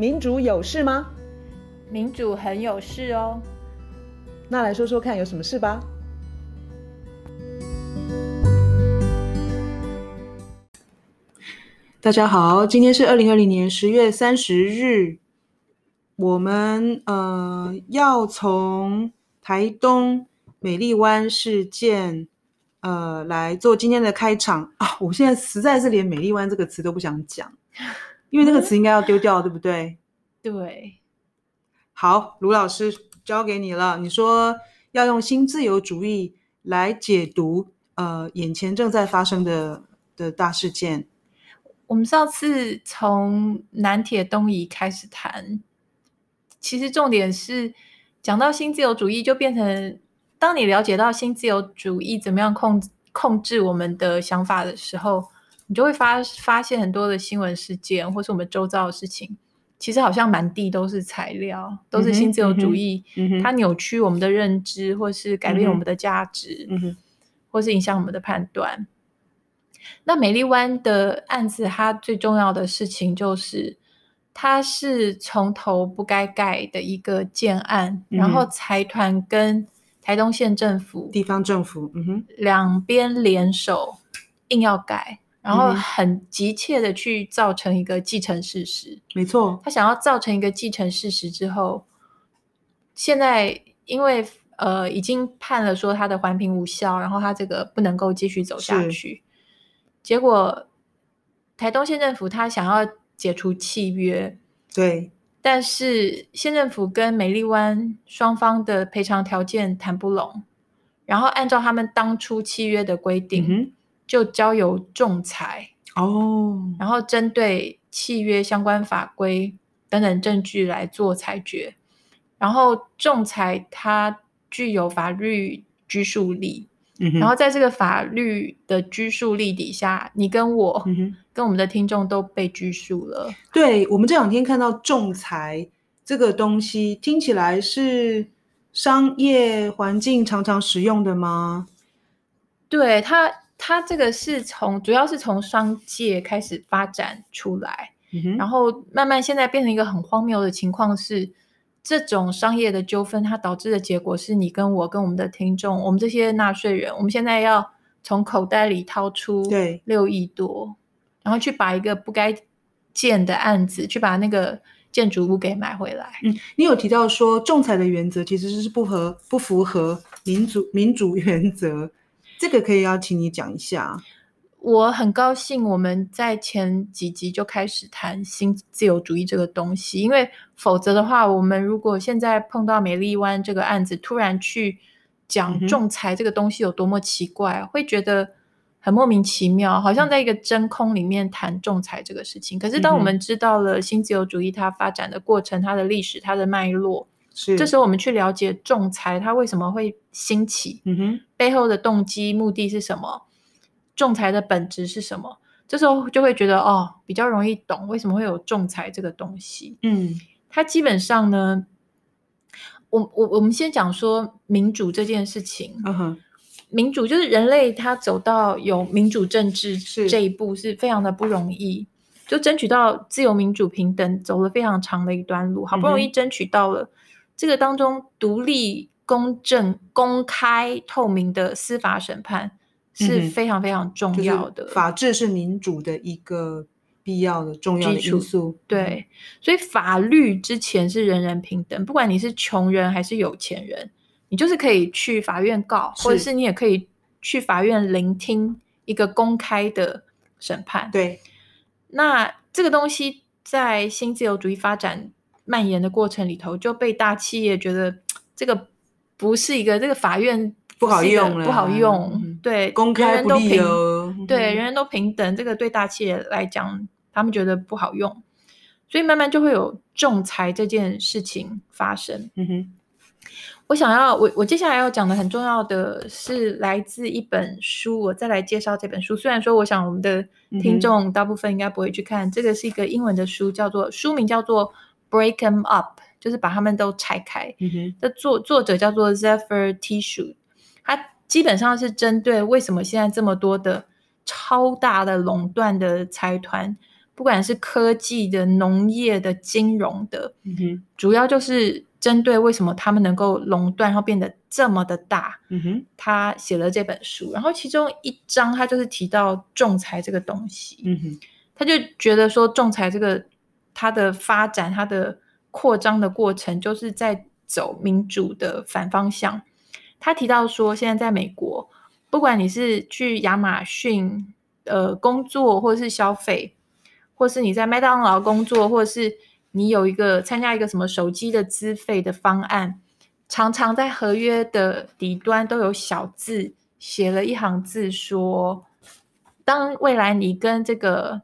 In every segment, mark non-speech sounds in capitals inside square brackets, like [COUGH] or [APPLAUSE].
民主有事吗？民主很有事哦。那来说说看，有什么事吧？大家好，今天是二零二零年十月三十日，我们呃要从台东美丽湾事件呃来做今天的开场啊！我现在实在是连美丽湾这个词都不想讲，因为那个词应该要丢掉，对不对？对。好，卢老师交给你了。你说要用新自由主义来解读呃眼前正在发生的的大事件。我们上次从南铁东移开始谈，其实重点是讲到新自由主义，就变成当你了解到新自由主义怎么样控控制我们的想法的时候，你就会发发现很多的新闻事件，或是我们周遭的事情，其实好像满地都是材料，都是新自由主义，它扭曲我们的认知，或是改变我们的价值，嗯，或是影响我们的判断。那美丽湾的案子，它最重要的事情就是，它是从头不该盖的一个建案，嗯、然后财团跟台东县政府、地方政府，嗯哼，两边联手硬要盖，然后很急切的去造成一个既成事实。没错，他想要造成一个既成事实之后，现在因为呃已经判了说他的环评无效，然后他这个不能够继续走下去。结果，台东县政府他想要解除契约，对，但是县政府跟美丽湾双方的赔偿条件谈不拢，然后按照他们当初契约的规定，嗯、就交由仲裁哦，然后针对契约相关法规等等证据来做裁决，然后仲裁它具有法律拘束力。然后在这个法律的拘束力底下，你跟我、嗯、跟我们的听众都被拘束了。对，我们这两天看到仲裁这个东西，听起来是商业环境常常使用的吗？对，它它这个是从主要是从商界开始发展出来，嗯、然后慢慢现在变成一个很荒谬的情况是。这种商业的纠纷，它导致的结果是你跟我跟我们的听众，我们这些纳税人，我们现在要从口袋里掏出对六亿多，然后去把一个不该建的案子，去把那个建筑物给买回来。嗯，你有提到说仲裁的原则其实是不合不符合民主民主原则，这个可以邀请你讲一下。我很高兴，我们在前几集就开始谈新自由主义这个东西，因为否则的话，我们如果现在碰到美丽湾这个案子，突然去讲仲裁这个东西有多么奇怪，嗯、会觉得很莫名其妙，好像在一个真空里面谈仲裁这个事情。可是，当我们知道了新自由主义它发展的过程、它的历史、它的脉络，是这时候我们去了解仲裁它为什么会兴起，嗯哼，背后的动机目的是什么？仲裁的本质是什么？这时候就会觉得哦，比较容易懂为什么会有仲裁这个东西。嗯，它基本上呢，我我我们先讲说民主这件事情。嗯哼，民主就是人类他走到有民主政治这一步是非常的不容易，就争取到自由民主平等，走了非常长的一段路，好不容易争取到了、嗯、这个当中独立、公正、公开、透明的司法审判。是非常非常重要的，就是、法治是民主的一个必要的重要的因素。对，所以法律之前是人人平等，不管你是穷人还是有钱人，你就是可以去法院告，或者是你也可以去法院聆听一个公开的审判。对，那这个东西在新自由主义发展蔓延的过程里头，就被大企业觉得这个不是一个这个法院。不好用了，不好用。对，公开不利哦。对，人人都平等，这个对大企业来讲，他们觉得不好用，所以慢慢就会有仲裁这件事情发生。嗯哼，我想要，我我接下来要讲的很重要的是来自一本书，我再来介绍这本书。虽然说，我想我们的听众大部分应该不会去看，这个是一个英文的书，叫做书名叫做《Break Them Up》，就是把他们都拆开。嗯哼，的作作者叫做 Zephyr Teashoot。它基本上是针对为什么现在这么多的超大的垄断的财团不管是科技的、农业的、金融的，嗯哼，主要就是针对为什么他们能够垄断，然后变得这么的大。嗯哼，他写了这本书，然后其中一章他就是提到仲裁这个东西。嗯哼，他就觉得说仲裁这个它的发展、它的扩张的过程，就是在走民主的反方向。他提到说，现在在美国，不管你是去亚马逊呃工作，或是消费。或是你在麦当劳工作，或是你有一个参加一个什么手机的资费的方案，常常在合约的底端都有小字写了一行字说，当未来你跟这个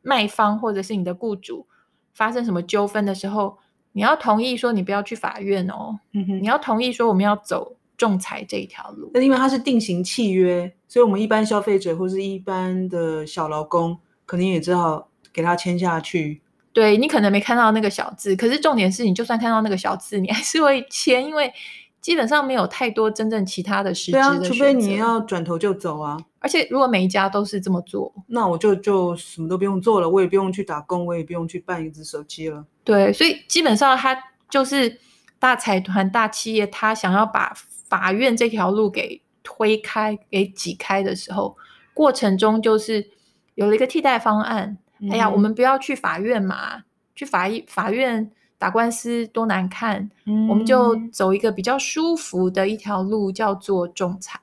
卖方或者是你的雇主发生什么纠纷的时候，你要同意说你不要去法院哦，嗯哼，你要同意说我们要走仲裁这一条路。那因为它是定型契约，所以我们一般消费者或是一般的小劳工，可能也只好。给他签下去，对，你可能没看到那个小字，可是重点是你就算看到那个小字，你还是会签，因为基本上没有太多真正其他的实质的除非你要转头就走啊。而且如果每一家都是这么做，那我就就什么都不用做了，我也不用去打工，我也不用去办一支手机了。对，所以基本上他就是大财团、大企业，他想要把法院这条路给推开、给挤开的时候，过程中就是有了一个替代方案。哎呀，我们不要去法院嘛，去法法院打官司多难看，嗯，我们就走一个比较舒服的一条路，叫做仲裁。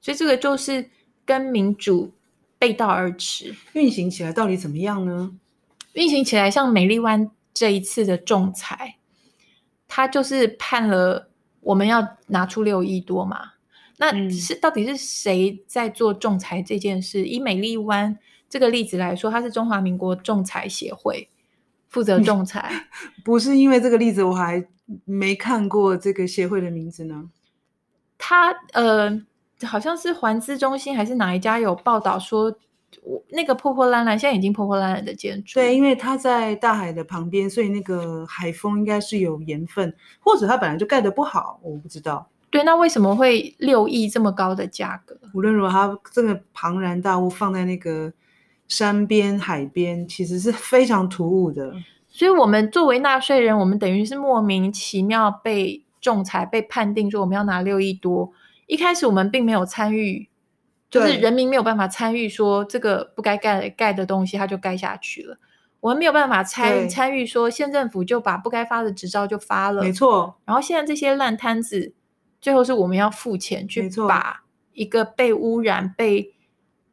所以这个就是跟民主背道而驰。运行起来到底怎么样呢？运行起来像美丽湾这一次的仲裁，他就是判了我们要拿出六亿多嘛。那是到底是谁在做仲裁这件事？以美丽湾。这个例子来说，它是中华民国仲裁协会负责仲裁。[LAUGHS] 不是因为这个例子，我还没看过这个协会的名字呢。他呃，好像是环资中心还是哪一家有报道说，那个破破烂烂，现在已经破破烂烂的建筑。对，因为它在大海的旁边，所以那个海风应该是有盐分，或者它本来就盖得不好，我不知道。对，那为什么会六亿这么高的价格？无论如何，它这个庞然大物放在那个。山边、海边其实是非常突兀的，所以，我们作为纳税人，我们等于是莫名其妙被仲裁、被判定说我们要拿六亿多。一开始我们并没有参与，就是人民没有办法参与，说这个不该盖盖的东西，它就盖下去了。我们没有办法参参与，说县政府就把不该发的执照就发了，没错。然后现在这些烂摊子，最后是我们要付钱去把一个被污染、被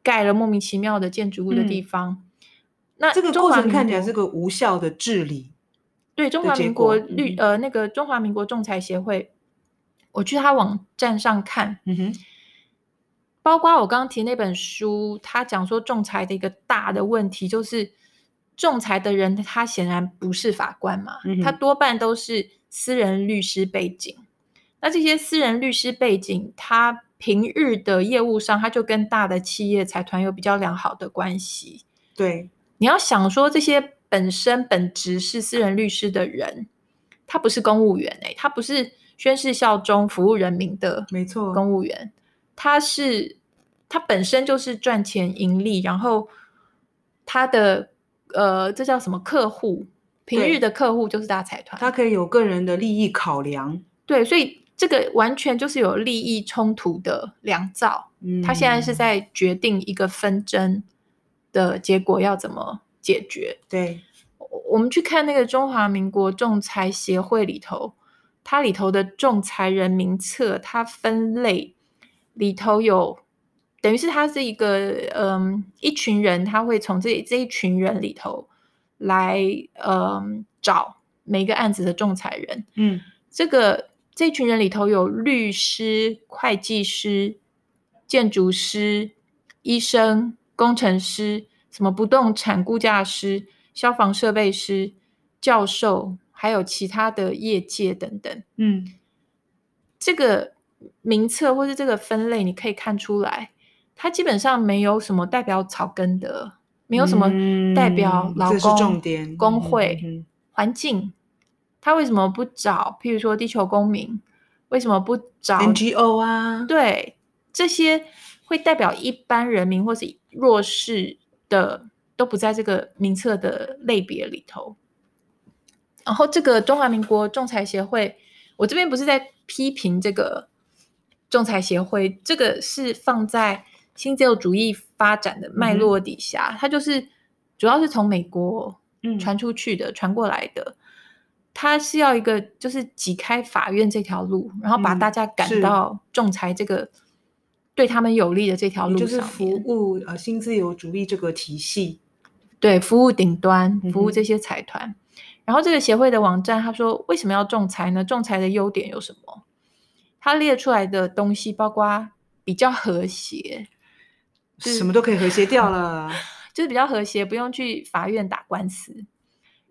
盖了莫名其妙的建筑物的地方，嗯、那这个过程看起来是个无效的治理。对，中华民国律、嗯、呃那个中华民国仲裁协会，我去他网站上看，嗯哼，包括我刚刚提那本书，他讲说仲裁的一个大的问题就是，仲裁的人他显然不是法官嘛，嗯、他多半都是私人律师背景，那这些私人律师背景他。平日的业务上，他就跟大的企业财团有比较良好的关系。对，你要想说这些本身本职是私人律师的人，他不是公务员哎、欸，他不是宣誓效忠服务人民的，没错，公务员，他是他本身就是赚钱盈利，然后他的呃，这叫什么客户？平日的客户就是大财团，他可以有个人的利益考量。对，所以。这个完全就是有利益冲突的良造，嗯，他现在是在决定一个纷争的结果要怎么解决。对，我们去看那个中华民国仲裁协会里头，它里头的仲裁人名册，它分类里头有，等于是它是一个嗯一群人，他会从这这一群人里头来嗯找每个案子的仲裁人，嗯，这个。这群人里头有律师、会计师、建筑师、医生、工程师，什么不动产估价师、消防设备师、教授，还有其他的业界等等。嗯，这个名册或是这个分类，你可以看出来，它基本上没有什么代表草根的，没有什么代表劳工、嗯、重点、工会、环境。他为什么不找？譬如说地球公民，为什么不找 NGO 啊？对，这些会代表一般人民或是弱势的都不在这个名册的类别里头。然后这个中华民国仲裁协会，我这边不是在批评这个仲裁协会，这个是放在新自由主义发展的脉络底下，嗯、它就是主要是从美国传出去的、嗯、传过来的。它是要一个就是挤开法院这条路，然后把大家赶到仲裁这个对他们有利的这条路上，就是服务呃新自由主义这个体系，对，服务顶端，服务这些财团。嗯然后这个协会的网站，他说为什么要仲裁呢？仲裁的优点有什么？他列出来的东西包括比较和谐，就是、什么都可以和谐掉了，[LAUGHS] 就是比较和谐，不用去法院打官司。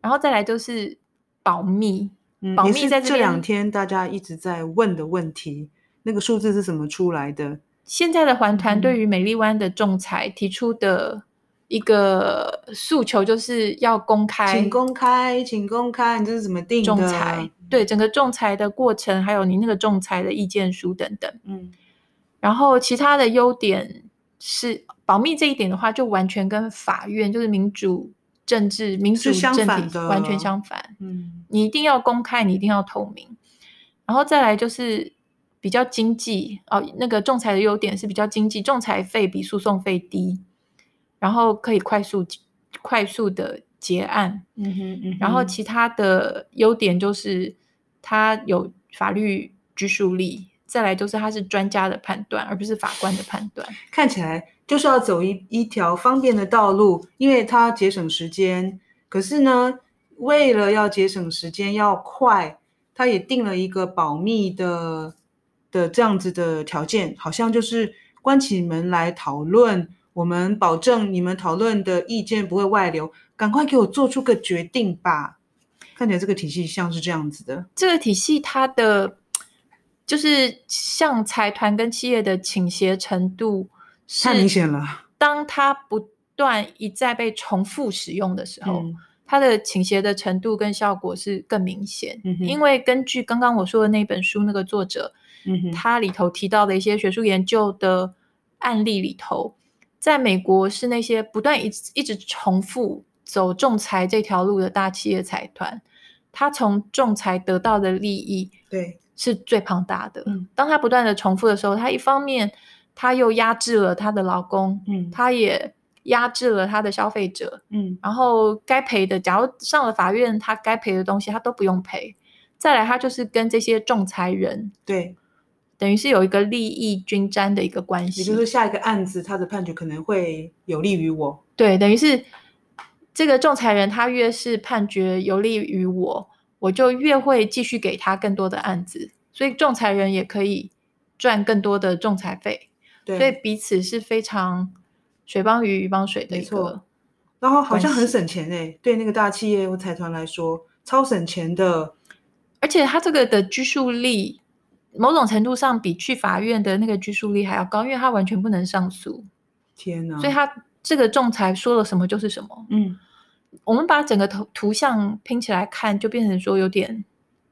然后再来就是保密，嗯、保密在这，这两天大家一直在问的问题，那个数字是怎么出来的？现在的环团对于美丽湾的仲裁提出的。一个诉求就是要公开，请公开，请公开，你这是怎么定的？仲裁，对整个仲裁的过程，还有你那个仲裁的意见书等等。嗯，然后其他的优点是保密这一点的话，就完全跟法院就是民主政治、民主政体完全相反。嗯，你一定要公开，你一定要透明。然后再来就是比较经济哦，那个仲裁的优点是比较经济，仲裁费比诉讼费低。然后可以快速、快速的结案，嗯哼，嗯哼，然后其他的优点就是它有法律拘束力，再来就是它是专家的判断，而不是法官的判断。看起来就是要走一一条方便的道路，因为它节省时间。可是呢，为了要节省时间要快，它也定了一个保密的的这样子的条件，好像就是关起门来讨论。我们保证你们讨论的意见不会外流，赶快给我做出个决定吧。看起来这个体系像是这样子的。这个体系它的就是向财团跟企业的倾斜程度太明显了。当它不断一再被重复使用的时候，嗯、它的倾斜的程度跟效果是更明显。嗯、因为根据刚刚我说的那本书，那个作者，嗯、他里头提到的一些学术研究的案例里头。在美国是那些不断一直一直重复走仲裁这条路的大企业财团，他从仲裁得到的利益对是最庞大的。嗯，当他不断的重复的时候，他一方面他又压制了他的劳工，嗯，他也压制了他的消费者，嗯，然后该赔的，假如上了法院，他该赔的东西他都不用赔。再来，他就是跟这些仲裁人对。等于是有一个利益均沾的一个关系，也就是下一个案子，他的判决可能会有利于我。对，等于是这个仲裁人，他越是判决有利于我，我就越会继续给他更多的案子，所以仲裁人也可以赚更多的仲裁费。对，所以彼此是非常水帮鱼，鱼帮水的一个。然后好像很省钱诶，对那个大企业或财团来说，超省钱的，而且他这个的拘束力。某种程度上比去法院的那个拘束力还要高，因为他完全不能上诉。天哪！所以他这个仲裁说了什么就是什么。嗯，我们把整个图图像拼起来看，就变成说有点，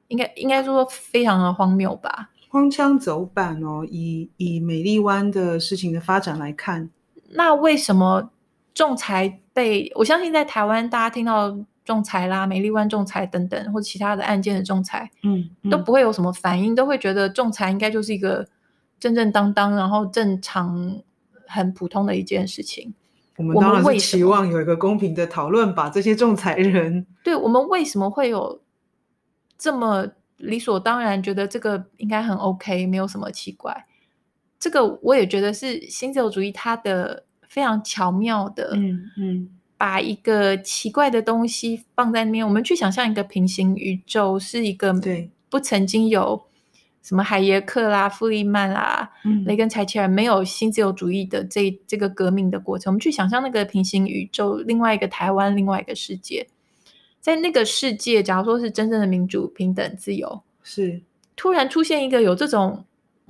应该应该说非常的荒谬吧？荒腔走板哦。以以美丽湾的事情的发展来看，那为什么仲裁被我相信在台湾大家听到？仲裁啦，美丽湾仲裁等等，或者其他的案件的仲裁，嗯，嗯，都不会有什么反应，都会觉得仲裁应该就是一个正正当当，然后正常、很普通的一件事情。我们当然是期望有一个公平的讨论把，这些仲裁人。对，我们为什么会有这么理所当然觉得这个应该很 OK，没有什么奇怪？这个我也觉得是新自由主义它的非常巧妙的，嗯嗯。把一个奇怪的东西放在那边，我们去想象一个平行宇宙，是一个对不曾经有什么海耶克啦、弗利曼啦、嗯、雷根、柴契尔没有新自由主义的这这个革命的过程。我们去想象那个平行宇宙，另外一个台湾，另外一个世界，在那个世界，假如说是真正的民主、平等、自由，是突然出现一个有这种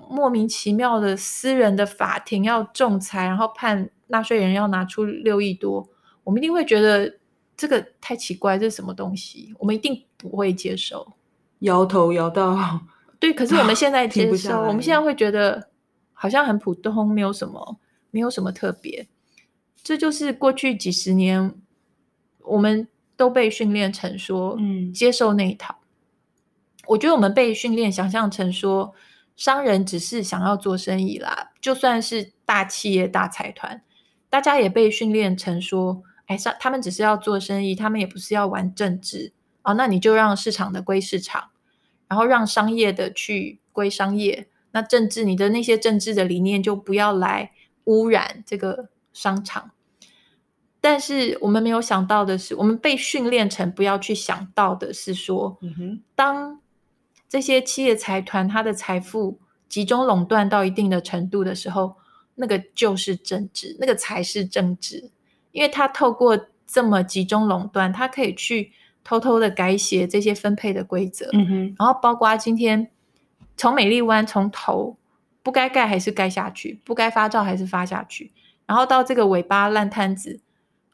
莫名其妙的私人的法庭要仲裁，然后判纳税人要拿出六亿多。我们一定会觉得这个太奇怪，这是什么东西？我们一定不会接受，摇头摇到 [LAUGHS] 对。可是我们现在 [LAUGHS] 接受，我们现在会觉得好像很普通，没有什么，没有什么特别。这就是过去几十年我们都被训练成说，嗯，接受那一套。我觉得我们被训练想象成说，商人只是想要做生意啦，就算是大企业、大财团，大家也被训练成说，哎，商他们只是要做生意，他们也不是要玩政治哦。那你就让市场的归市场，然后让商业的去归商业。那政治，你的那些政治的理念就不要来污染这个商场。但是我们没有想到的是，我们被训练成不要去想到的是说，当。这些企业财团，它的财富集中垄断到一定的程度的时候，那个就是政治，那个才是政治，因为他透过这么集中垄断，它可以去偷偷的改写这些分配的规则，嗯哼，然后包括今天从美丽湾从头不该盖还是盖下去，不该发照还是发下去，然后到这个尾巴烂摊子，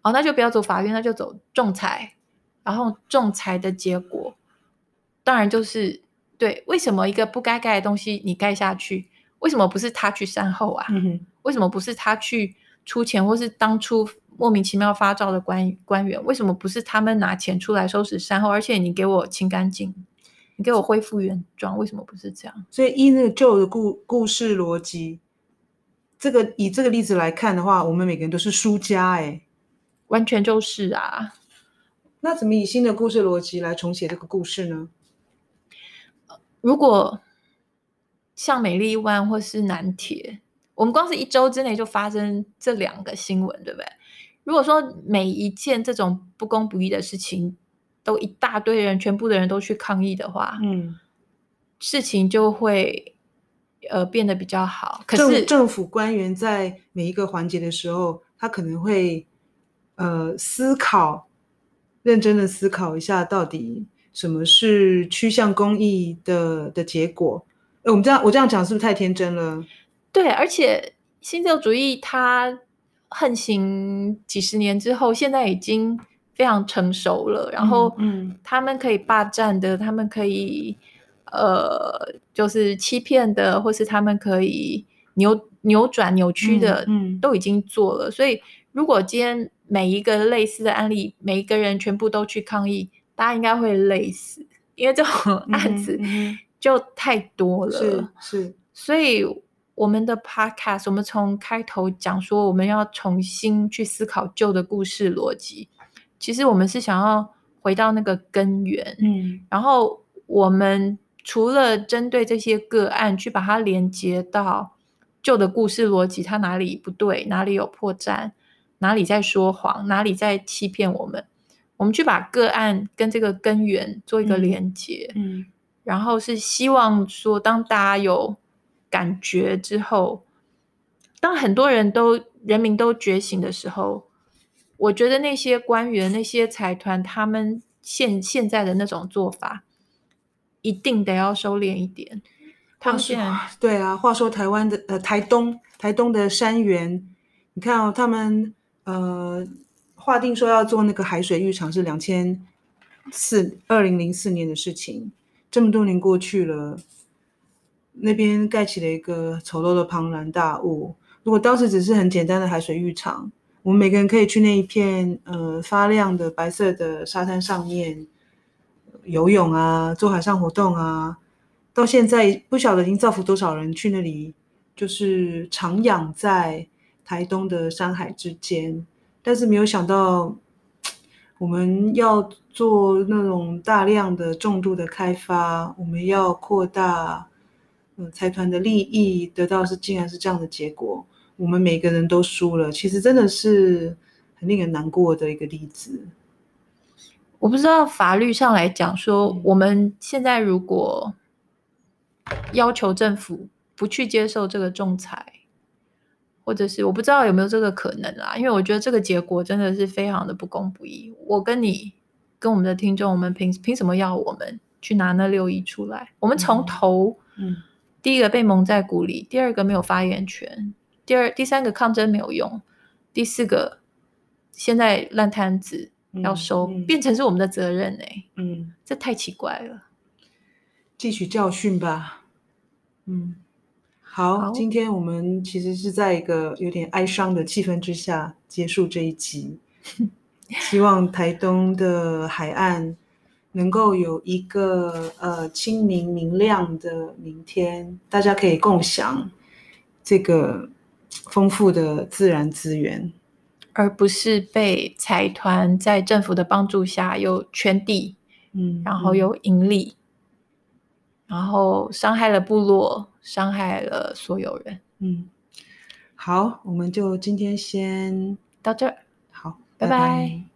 哦，那就不要走法院，那就走仲裁，然后仲裁的结果，当然就是。对，为什么一个不该盖的东西你盖下去？为什么不是他去善后啊？嗯、为什么不是他去出钱，或是当初莫名其妙发照的官官员？为什么不是他们拿钱出来收拾善后？而且你给我清干净，你给我恢复原状，为什么不是这样？所以依那个旧的故故事逻辑，这个以这个例子来看的话，我们每个人都是输家哎，完全就是啊。那怎么以新的故事逻辑来重写这个故事呢？如果像美丽湾或是南铁，我们光是一周之内就发生这两个新闻，对不对？如果说每一件这种不公不义的事情都一大堆人，全部的人都去抗议的话，嗯，事情就会呃变得比较好。可是政政府官员在每一个环节的时候，他可能会呃思考，认真的思考一下到底。什么是趋向公益的的结果？诶，我们这样我这样讲是不是太天真了？对，而且新自由主义它横行几十年之后，现在已经非常成熟了。然后，嗯，他们可以霸占的，他们可以呃，就是欺骗的，或是他们可以扭扭转扭曲的，嗯，都已经做了。所以，如果今天每一个类似的案例，每一个人全部都去抗议。大家应该会累死，因为这种 [LAUGHS] 案子就太多了。是是，所以我们的 podcast，我们从开头讲说，我们要重新去思考旧的故事逻辑。其实我们是想要回到那个根源。嗯，然后我们除了针对这些个案去把它连接到旧的故事逻辑，它哪里不对，哪里有破绽，哪里在说谎，哪里在欺骗我们。我们去把个案跟这个根源做一个连接，嗯，嗯，然后是希望说，当大家有感觉之后，当很多人都人民都觉醒的时候，我觉得那些官员、那些财团，他们现现在的那种做法，一定得要收敛一点。他们现在对啊，话说台湾的呃台东台东的山园，你看哦，他们呃。划定说要做那个海水浴场是两千四二零零四年的事情，这么多年过去了，那边盖起了一个丑陋的庞然大物。如果当时只是很简单的海水浴场，我们每个人可以去那一片呃发亮的白色的沙滩上面游泳啊，做海上活动啊，到现在不晓得已经造福多少人去那里，就是徜徉在台东的山海之间。但是没有想到，我们要做那种大量的重度的开发，我们要扩大，呃，财团的利益，得到是竟然是这样的结果，我们每个人都输了。其实真的是很令人难过的一个例子。我不知道法律上来讲说，我们现在如果要求政府不去接受这个仲裁。或者是我不知道有没有这个可能啊，因为我觉得这个结果真的是非常的不公不义。我跟你跟我们的听众，我们凭凭什么要我们去拿那六亿出来？我们从头，嗯，第一个被蒙在鼓里，第二个没有发言权，第二第三个抗争没有用，第四个现在烂摊子要收，嗯嗯、变成是我们的责任哎、欸，嗯，这太奇怪了，汲取教训吧，嗯。好，好，今天我们其实是在一个有点哀伤的气氛之下结束这一集。[LAUGHS] 希望台东的海岸能够有一个呃清明明亮的明天，大家可以共享这个丰富的自然资源，而不是被财团在政府的帮助下又圈地，嗯，然后又盈利，嗯，然后伤害了部落，伤害了所有人。嗯，好，我们就今天先到这儿。好，拜拜。拜拜。